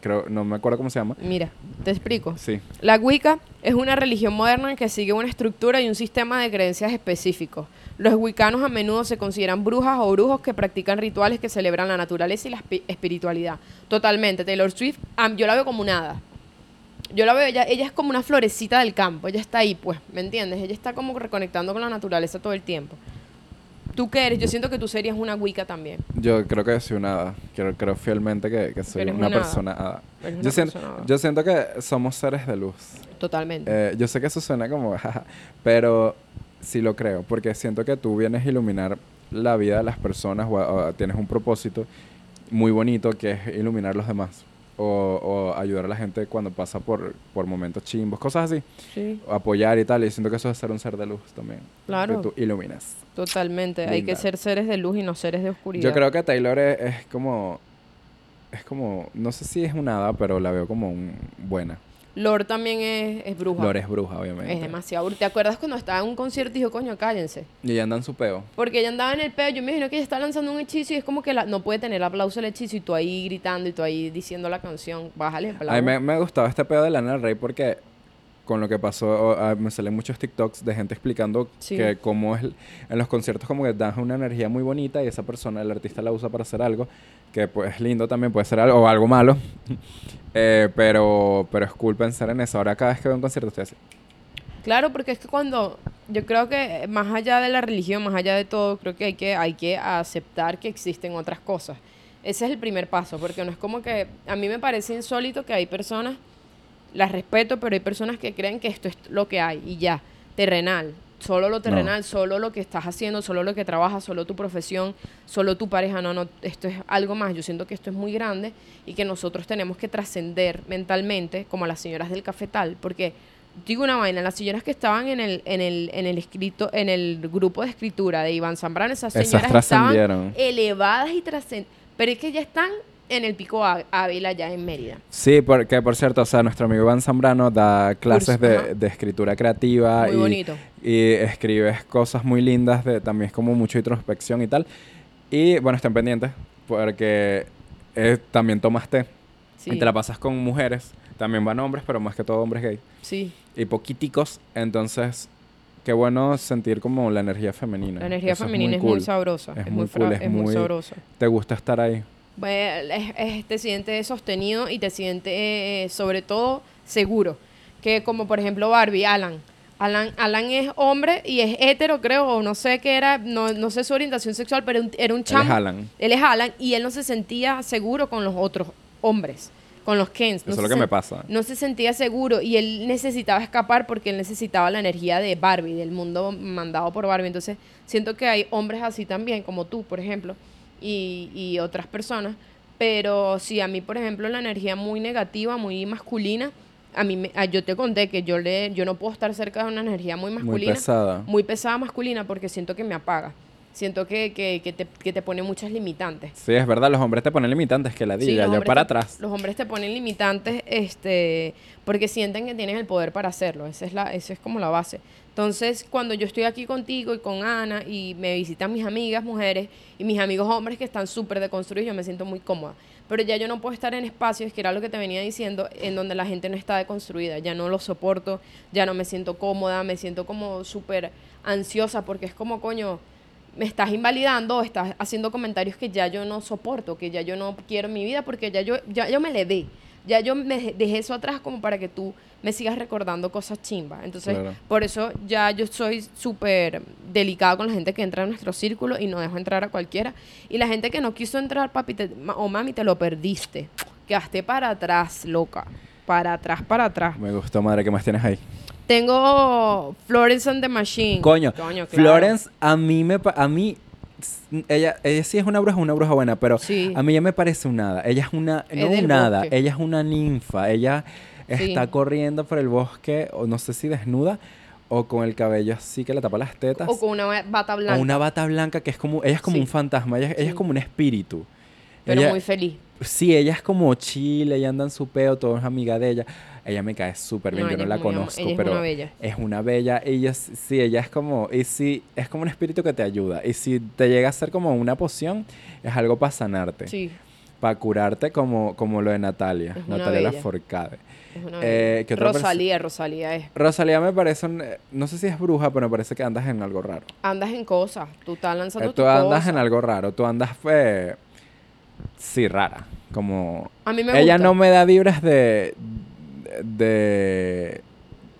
Creo, no me acuerdo cómo se llama. Mira, te explico. Sí. La Wicca es una religión moderna que sigue una estructura y un sistema de creencias específicos. Los wiccanos a menudo se consideran brujas o brujos que practican rituales que celebran la naturaleza y la espi- espiritualidad. Totalmente. Taylor Swift, yo la veo como un hada. Yo la veo, ella, ella es como una florecita del campo. Ella está ahí, pues, ¿me entiendes? Ella está como reconectando con la naturaleza todo el tiempo. ¿Tú qué eres? Yo siento que tú serías una Wicca también. Yo creo que soy una hada. Creo, creo fielmente que, que soy una, una hada. persona hada. Una Yo siento, persona hada. yo siento que somos seres de luz. Totalmente. Eh, yo sé que eso suena como, pero sí lo creo, porque siento que tú vienes a iluminar la vida de las personas o, o tienes un propósito muy bonito que es iluminar a los demás. O, o ayudar a la gente cuando pasa por, por momentos chimbos, cosas así. sí, O apoyar y tal. Y siento que eso es ser un ser de luz también. Claro. Que tú iluminas. totalmente. Hay que ser seres de luz y no seres de oscuridad. Yo creo que Taylor es, es como. Es como. No sé si es una hada, pero la veo como un, buena. Lord también es, es bruja. Lore es bruja, obviamente. Es demasiado bruja. ¿Te acuerdas cuando estaba en un concierto y dijo, coño, cállense? Y ella anda en su peo. Porque ella andaba en el peo. Yo me imagino que ella está lanzando un hechizo y es como que la- no puede tener aplauso el hechizo y tú ahí gritando y tú ahí diciendo la canción. Bájale, A mí me, me gustaba este pedo de Lana del Rey porque con lo que pasó, me salen muchos TikToks de gente explicando Sí. que cómo es en los conciertos como que dan una energía muy bonita y esa persona, el artista la usa para hacer algo que pues es lindo también, puede ser algo o algo malo. Eh, pero, pero es cool pensar en eso. Ahora cada vez que veo un concierto estoy así. Claro, porque es que cuando yo creo que más allá de la religión, más allá de todo, creo que hay que hay que aceptar que existen otras cosas. Ese es el primer paso, porque no es como que a mí me parece insólito que hay personas las respeto, pero hay personas que creen que esto es lo que hay y ya, terrenal, solo lo terrenal, solo lo que estás haciendo, solo lo que trabajas, solo tu profesión, solo tu pareja, no, no, esto es algo más. Yo siento que esto es muy grande y que nosotros tenemos que trascender mentalmente como las señoras del cafetal, porque digo una vaina, las señoras que estaban en el en el en el escrito en el grupo de escritura de Iván Zambrano, esas Esas señoras estaban elevadas y trascendentes, pero es que ya están en el Pico Ávila ya en Mérida. Sí, porque por cierto, o sea, nuestro amigo Iván Zambrano da clases de, escritura creativa Muy y, bonito. y escribes cosas muy lindas, de, también es como mucha introspección y tal. Y bueno, estén pendientes porque eh, también tomas té Sí. y te la pasas con mujeres, también van hombres, pero más que todo hombres gay Sí. y poquiticos, entonces qué bueno sentir como la energía femenina. La energía Eso femenina es muy cool. sabrosa. Es Es, muy cool, es es muy- sabrosa. ¿Te gusta estar ahí? Es- es- te sientes sostenido y te sientes, eh, sobre todo, seguro. Que como, por ejemplo, Barbie, Alan. Alan, Alan es hombre y es hetero, creo, o no sé qué era, no, no sé su orientación sexual, pero un- era un Él es chamo. Alan. Él es Alan y él no se sentía seguro con los otros hombres, con los Kens. No Eso es lo que me pasa. No se sentía seguro y él necesitaba escapar porque él necesitaba la energía de Barbie, del mundo mandado por Barbie. Entonces, siento que hay hombres así también, como tú, por ejemplo, y, y otras personas. Pero sí, a mí, por ejemplo, la energía muy negativa, muy masculina, a mí, me- ah, yo te conté que yo, le, yo no puedo estar cerca de una energía muy Muy masculina pesada. muy pesada masculina porque siento que me apaga. Siento que, que, que te, que te pone muchas limitantes. Sí, es verdad, los hombres te ponen limitantes que la Sí, diga, los yo para te- atrás. Los hombres te ponen limitantes este, porque sienten que tienen el poder para hacerlo. Esa es, la, esa es como la base. Entonces, cuando yo estoy aquí contigo y con Ana y me visitan mis amigas mujeres y mis amigos hombres que están súper deconstruidos, yo me siento muy cómoda. Pero ya yo no puedo estar en espacios, que era lo que te venía diciendo, en donde la gente no está deconstruida. Ya no lo soporto, ya no me siento cómoda, me siento como súper ansiosa porque es como, coño, me estás invalidando o estás haciendo comentarios que ya yo no soporto, que ya yo no quiero en mi vida porque ya yo, ya yo me le dé. Ya yo me dejé eso atrás como para que tú me sigas recordando cosas chimbas. Entonces, Claro. por eso ya yo soy súper delicada con la gente que entra en nuestro círculo y no dejo entrar a cualquiera. Y la gente que no quiso entrar, papi te- o mami, te lo perdiste. Quedaste para atrás, loca. Para atrás, para atrás. Me gustó, madre, ¿qué más tienes ahí? Tengo Florence and the Machine. Coño, claro. Florence, a mí me... A mí... Ella, ella sí es una bruja, una bruja buena, pero Sí. a mí ya me parece un hada. Ella es una... No un bosque. ella es una ninfa. Ella Sí. está corriendo por el bosque, o no sé si desnuda, o con el cabello así que le tapa las tetas. O con una bata blanca. O una bata blanca que es como... Ella es como Sí. un fantasma, ella, ella es como un espíritu. pero Ella- muy feliz. Sí, ella es como chile, ella anda en su peo, todo es amiga de ella. Ella me cae súper bien, No, yo no la conozco, ella es pero una bella. es una bella. Ella, sí, ella es como, y es como un espíritu que te ayuda. Y si te llega a ser como una poción, es algo para sanarte, Sí, para curarte como, como lo de Natalia, Es Natalia bella. Lafourcade. es una Eh, bella. ¿qué otra perso- Rosalía, Rosalía es. Rosalía me parece, un- eh, no sé si es bruja, pero me parece que andas en algo raro. Andas en cosas. Tú estás lanzando Eh, tu tú andas cosa. en algo raro, tú andas, eh, sí, rara, como... A mí me Ella gusta. no me da vibras de. de.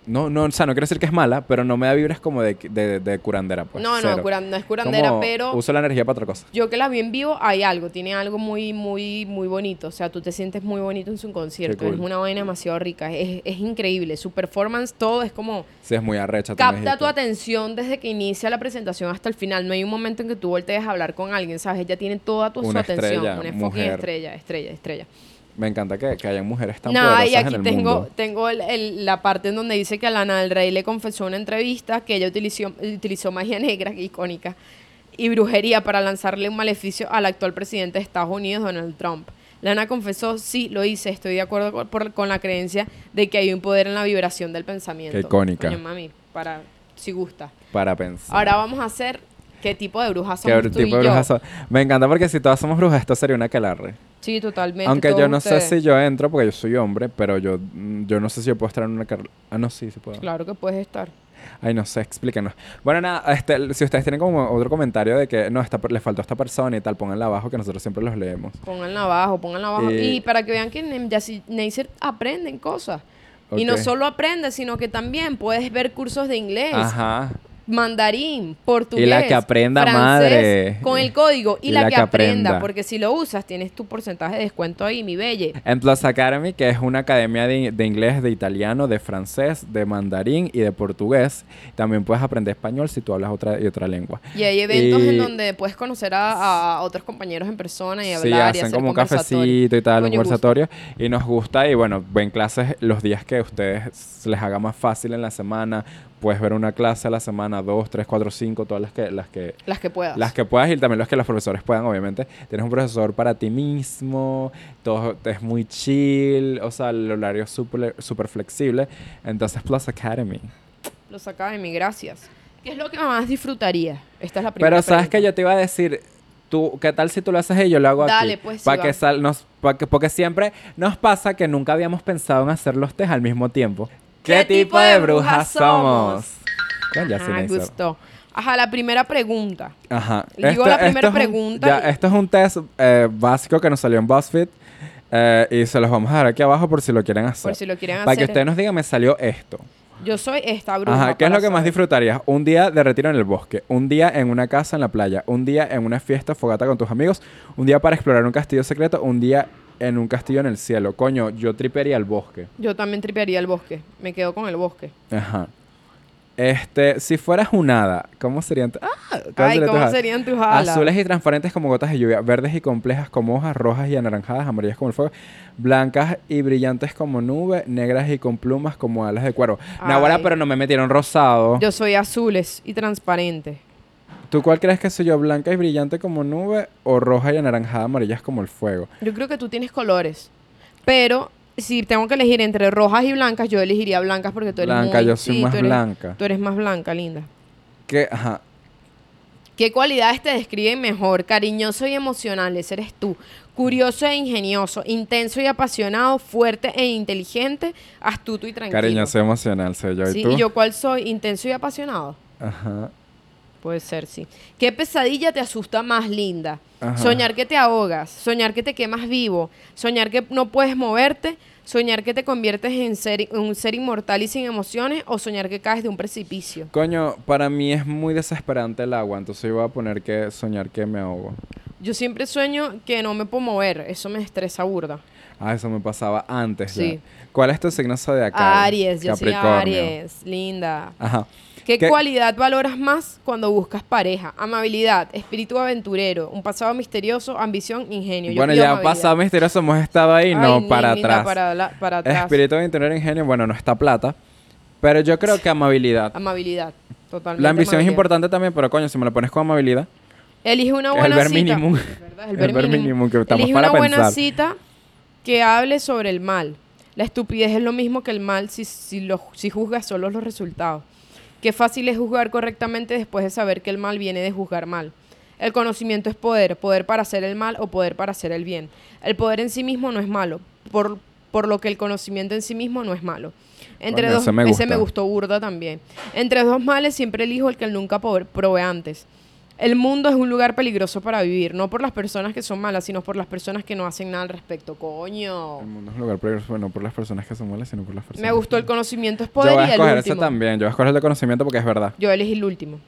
No, no, o sea, no quiero decir que es mala, pero no me da vibras como de, de, de curandera, pues. no, no, curan- no es curandera, Como pero Uso la energía para otra cosa. yo que la vi en vivo, hay algo. Tiene algo muy, muy, muy bonito. O sea, tú te sientes muy bonito en su concierto. cool. Es una vaina demasiado rica. Es, es increíble. Su performance, todo es como... Sí, es muy arrecha. Capta tu atención desde que inicia la presentación hasta el final. No hay un momento en que tú voltees a hablar con alguien, ¿sabes? Ella tiene toda tu, su Una atención. estrella, una fucking mujer. estrella, estrella, estrella. Me encanta que, que hayan mujeres tan y poderosas aquí en el tengo, mundo. tengo el- el- la parte en donde dice que a Lana del Rey le confesó en una entrevista que ella utilizó, utilizó magia negra, icónica, y brujería para lanzarle un maleficio al actual presidente de Estados Unidos, Donald Trump. Lana confesó, sí, lo hice, estoy de acuerdo con, por- con la creencia de que hay un poder en la vibración del pensamiento. Qué icónica. Coño, mami, para, si gusta. Para pensar. Ahora vamos a hacer qué tipo de brujas ¿Qué somos tú tipo y de yo. brujas son? Me encanta porque si todas somos brujas, esto sería una calarre. Sí, totalmente. Aunque yo no sé si yo entro, porque yo soy hombre, pero yo, mm, yo no sé si yo puedo estar en una carrera. Ah, no, sí, sí puedo. Claro que puedes estar. Ay, no sé, explíquenos. Bueno, nada, este, si ustedes tienen como otro comentario de que no, esta, le faltó a esta persona y tal, pónganla abajo que nosotros siempre los leemos. Pónganla abajo, pónganla abajo. Y para que vean que en Neisser aprenden cosas. Y no solo aprendes, sino que también puedes ver cursos de inglés, Ajá. Mandarín, portugués. Y la que aprenda, francés, madre. Con el código. Y, Y la, la que, que aprenda, aprenda. Porque si lo usas, tienes tu porcentaje de descuento ahí, mi belle. En Plus Academy, que es una academia de, de inglés, de italiano, de francés, de mandarín y de portugués. También puedes aprender español si tú hablas otra y otra lengua. Y hay eventos en donde puedes conocer a, a otros compañeros en persona y Sí, hablar y hacen hacer como un cafecito y tal, un conversatorio. Y nos gusta y bueno, ven clases los días que a ustedes les haga más fácil en la semana. Puedes ver una clase a la semana, dos, tres, cuatro, cinco, todas las que, las que, Las que puedas. las que puedas y también los que los profesores puedan, obviamente. Tienes un profesor para ti mismo, todo es muy chill, o sea, el horario es súper súper flexible. Entonces, Plus Academy. Los Academy, gracias. ¿Qué es lo que más disfrutaría? Esta es la primera Pero sabes que pregunta. yo te iba a decir, tú, ¿qué tal si tú lo haces y yo lo hago Dale, aquí? pues, sí, Para va. que sal, nos, pa' que, porque siempre nos pasa que nunca habíamos pensado en hacer los test al mismo tiempo. ¿Qué tipo de brujas somos? Coño, Ajá, sí, Neisser. gustó. Ajá, la primera pregunta. Ajá. Digo la primera es un- pregunta ya, esto es un test eh, básico que nos salió en BuzzFeed. eh, y se los vamos a dar aquí abajo por si lo quieren hacer. Por si lo quieren Para que hacer. ustedes nos digan, me salió esto. Yo soy esta bruja. Ajá, ¿qué es para lo que más saber. disfrutarías? Un día de retiro en el bosque, un día en una casa en la playa, un día en una fiesta fogata con tus amigos, un día para explorar un castillo secreto, un día en un castillo en el cielo. Coño, yo tripearía el bosque. Yo también tripearía el bosque. Me quedo con el bosque. Ajá. Este, si fueras un hada, ¿cómo serían? tu- Ah, Ay, serían tus ¿cómo serían tus alas? Azules y transparentes como gotas de lluvia, verdes y complejas como hojas, rojas y anaranjadas, amarillas como el fuego, blancas y brillantes como nube, negras y con plumas como alas de cuero. Nahuara, Ay. pero no me metieron rosado. Yo soy azules y transparente. ¿Tú cuál crees que soy yo? ¿Blanca y brillante como nube o roja y anaranjada amarillas como el fuego? Yo creo que tú tienes colores. Pero si tengo que elegir entre rojas y blancas, yo elegiría blancas porque tú eres Blanca, muy- yo soy sí, más tú eres- blanca. Tú eres más blanca, linda. ¿Qué? Ajá. ¿Qué cualidades te describen mejor? Cariñoso y emocional, ese eres tú. Curioso e ingenioso, intenso y apasionado, fuerte e inteligente, astuto y tranquilo. Cariñoso emocional soy yo. ¿Y Sí, tú? ¿y yo cuál soy? ¿Intenso y apasionado? Ajá. Puede ser, sí. ¿Qué pesadilla te asusta más, linda? Ajá. Soñar que te ahogas, soñar que te quemas vivo, soñar que no puedes moverte, soñar que te conviertes en, ser, en un ser inmortal y sin emociones, o soñar que caes de un precipicio. Coño, para mí es muy desesperante el agua, entonces yo voy a poner que soñar que me ahogo. Yo siempre sueño que no me puedo mover, eso me estresa burda. Ah, eso me pasaba antes ya. Sí. ¿Cuál es tu signo zodiacal? Aries, yo soy. Aries, linda. Ajá. ¿Qué, ¿Qué- cualidad valoras más cuando buscas pareja? Amabilidad, espíritu aventurero, un pasado misterioso, ambición, ingenio. Yo bueno, ya amabilidad. pasado misterioso hemos estado ahí, no, para atrás. Para, la- para atrás. Espíritu aventurero ingenio, bueno, no está plata. Pero yo creo que amabilidad. Amabilidad, totalmente. La ambición es importante también, pero coño, si me lo pones con amabilidad. Elige una el buena ver cita. minimum. Es verdad, es El ver minimum que estamos Elige para una buena cita que hable sobre el mal. La estupidez es lo mismo que el mal si, si, lo, si juzgas solo los resultados. Qué fácil es juzgar correctamente después de saber que el mal viene de juzgar mal. El conocimiento es poder, poder para hacer el mal o poder para hacer el bien. El poder en sí mismo no es malo, por, por lo que el conocimiento en sí mismo no es malo. Entre dos, ese me ese me gustó burda también. Entre dos males siempre elijo el que el nunca probé antes. El mundo es un lugar peligroso para vivir, no por las personas que son malas, sino por las personas que no hacen nada al respecto. Coño. El mundo es un lugar peligroso, no por las personas que son malas, sino por las personas. Me gustó el conocimiento es Yo poder voy a y el último. también. Yo voy a escoger el de conocimiento porque es verdad. Yo elegí el último.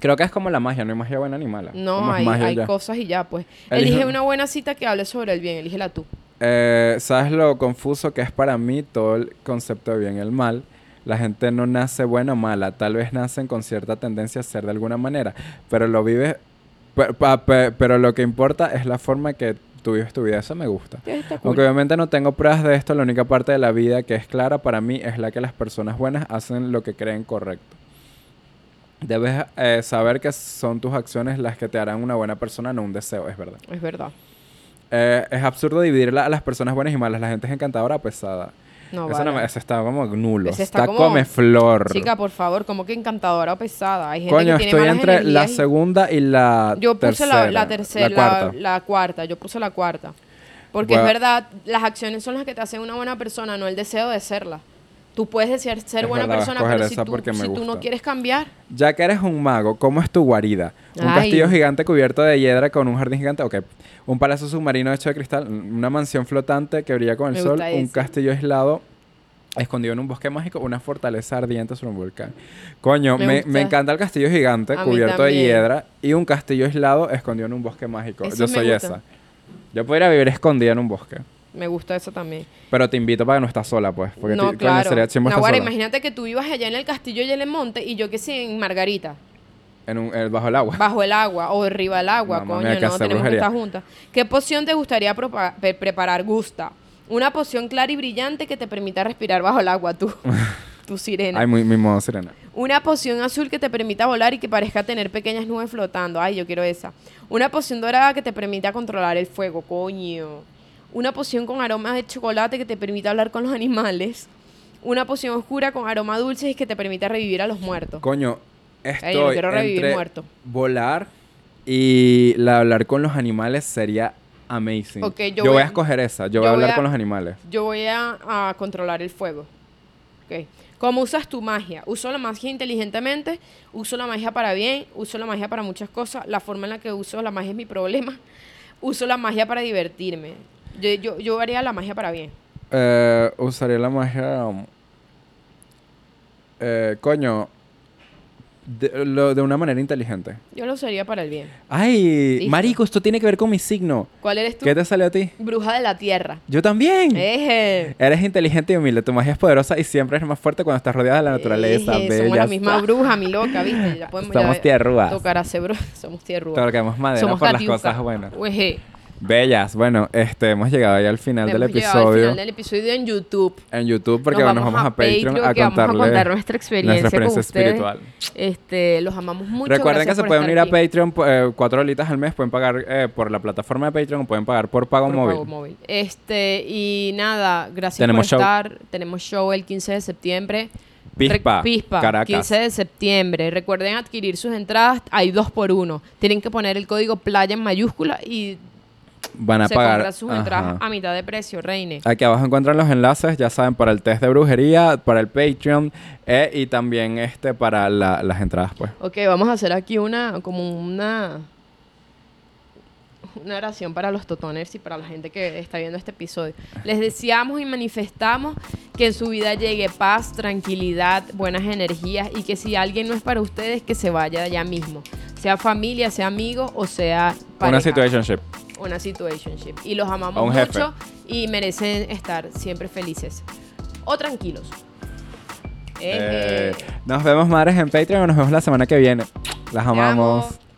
Creo que es como la magia, no hay magia buena ni mala. No, hay, hay cosas y ya, pues. Elige- Elige una buena cita que hable sobre el bien, elígela tú. Eh, ¿Sabes lo confuso que es para mí todo el concepto de bien y el mal? La gente no nace buena o mala, tal vez nacen con cierta tendencia a ser de alguna manera, pero lo vives, pero lo que importa es la forma que tú vives tu vida, eso me gusta. Cool. Aunque obviamente no tengo pruebas de esto, la única parte de la vida que es clara para mí es la que las personas buenas hacen lo que creen correcto. Debes eh, saber que son tus acciones las que te harán una buena persona, no un deseo, es verdad. Es verdad. Eh, es absurdo dividir la- a las personas buenas y malas. La gente es encantadora o pesada. No, eso, no vale. me- eso está como nulo. Ese está está como- come flor. Chica, por favor, como que encantadora o pesada. Hay gente Coño, que tiene estoy entre la y- segunda y la Yo puse tercera. la, la tercera, La la, cuarta. la cuarta. Yo puse la cuarta. Porque Bueno. es verdad, las acciones son las que te hacen una buena persona, no el deseo de serla. Tú puedes desear ser Es buena verdad, persona, pero si, tú, si no quieres cambiar, Ya que eres un mago, ¿cómo es tu guarida? ¿Un Ay. castillo gigante cubierto de hiedra con un jardín gigante? Ok. ¿Un palacio submarino hecho de cristal? ¿Una mansión flotante que brilla con el Me sol? ¿Un ese. castillo aislado escondido en un bosque mágico? ¿Una fortaleza ardiente sobre un volcán? Coño, Me me, gusta. me encanta el castillo gigante A cubierto de hiedra y un castillo aislado escondido en un bosque mágico. Eso Yo soy gusta. esa. Yo podría vivir escondida en un bosque. Me gusta eso también. Pero te invito para que no estás sola, pues. Porque no, claro. sería Naguará, sola. imagínate que tú vivas allá en el castillo y en el monte y yo que sí en Margarita, En un, eh, bajo el agua. bajo el agua o arriba del agua, coño, no, tenemos que estar juntas. ¿Qué poción te gustaría pre- preparar? Gusta. Una poción clara y brillante que te permita respirar bajo el agua, tú. tu sirena. Ay, muy, mi modo sirena. Una poción azul que te permita volar y que parezca tener pequeñas nubes flotando. Ay, yo quiero esa. Una poción dorada que te permita controlar el fuego, coño. Una poción con aroma de chocolate que te permita hablar con los animales. Una poción oscura con aroma dulce y que te permita revivir a los muertos. Coño, estoy Ay, yo no quiero revivir entre muerto. volar y la hablar con los animales sería amazing. Ok, yo yo, voy voy a- escoger esa. Yo, yo voy a voy hablar a- con los animales. Yo voy a, a controlar el fuego. Ok. ¿Cómo usas tu magia? Uso la magia inteligentemente, uso la magia para bien, uso la magia para muchas cosas. La forma en la que uso la magia es mi problema. Uso la magia para divertirme. Yo, yo, yo haría la magia para bien. Eh, usaría la magia. eh, coño. De, lo- de una manera inteligente. Yo lo usaría para el bien. Ay, Listo. marico, esto tiene que ver con mi signo. ¿Cuál eres tú? ¿Qué te salió a ti? Bruja de la tierra. Yo también. Eje. Eres inteligente y humilde. Tu magia es poderosa y siempre eres más fuerte cuando estás rodeada de la naturaleza. Eje. Somos la misma bruja, mi loca, ¿viste? Ya podemos Somos tierrúas. Tocar a. Somos tierrúas. Tocaremos madera Somos por las cosas buenas. Ueje. Bellas, bueno, este, hemos llegado ya al final del llegado al episodio final del episodio en YouTube. en YouTube porque nos vamos, a Patreon, a que vamos a contar nuestra experiencia, nuestra experiencia con ustedes. espiritual. Este, los amamos mucho. Recuerden que se pueden estar ir a. Patreon, eh, cuatro horitas al mes, pueden pagar eh, por la plataforma de Patreon o pueden pagar por pago Por móvil. pago móvil. Este, y nada, gracias Tenemos por show. estar. Tenemos show el 15 de septiembre. Pispa, Pispa, Caracas. 15 de septiembre. Recuerden adquirir sus entradas. Hay dos por uno. Tienen que poner el código playa en mayúscula y Van a se pagar. compran sus entradas a mitad de precio, Reine. Aquí abajo encuentran los enlaces, ya saben, para el test de brujería, para el Patreon eh, y también este para la- las entradas, pues. Ok, vamos a hacer aquí una, como una, una oración para los totoners y para la gente que está viendo este episodio. Les deseamos y manifestamos que en su vida llegue paz, tranquilidad, buenas energías y que si alguien no es para ustedes, que se vaya allá mismo. Sea familia, sea amigo o sea pareja. Una situationship. Una situationship. Y los amamos jefe. mucho y merecen estar siempre felices. O tranquilos. Eh, Eje. nos vemos, madres, en Patreon o nos vemos la semana que viene. Las amamos. amo.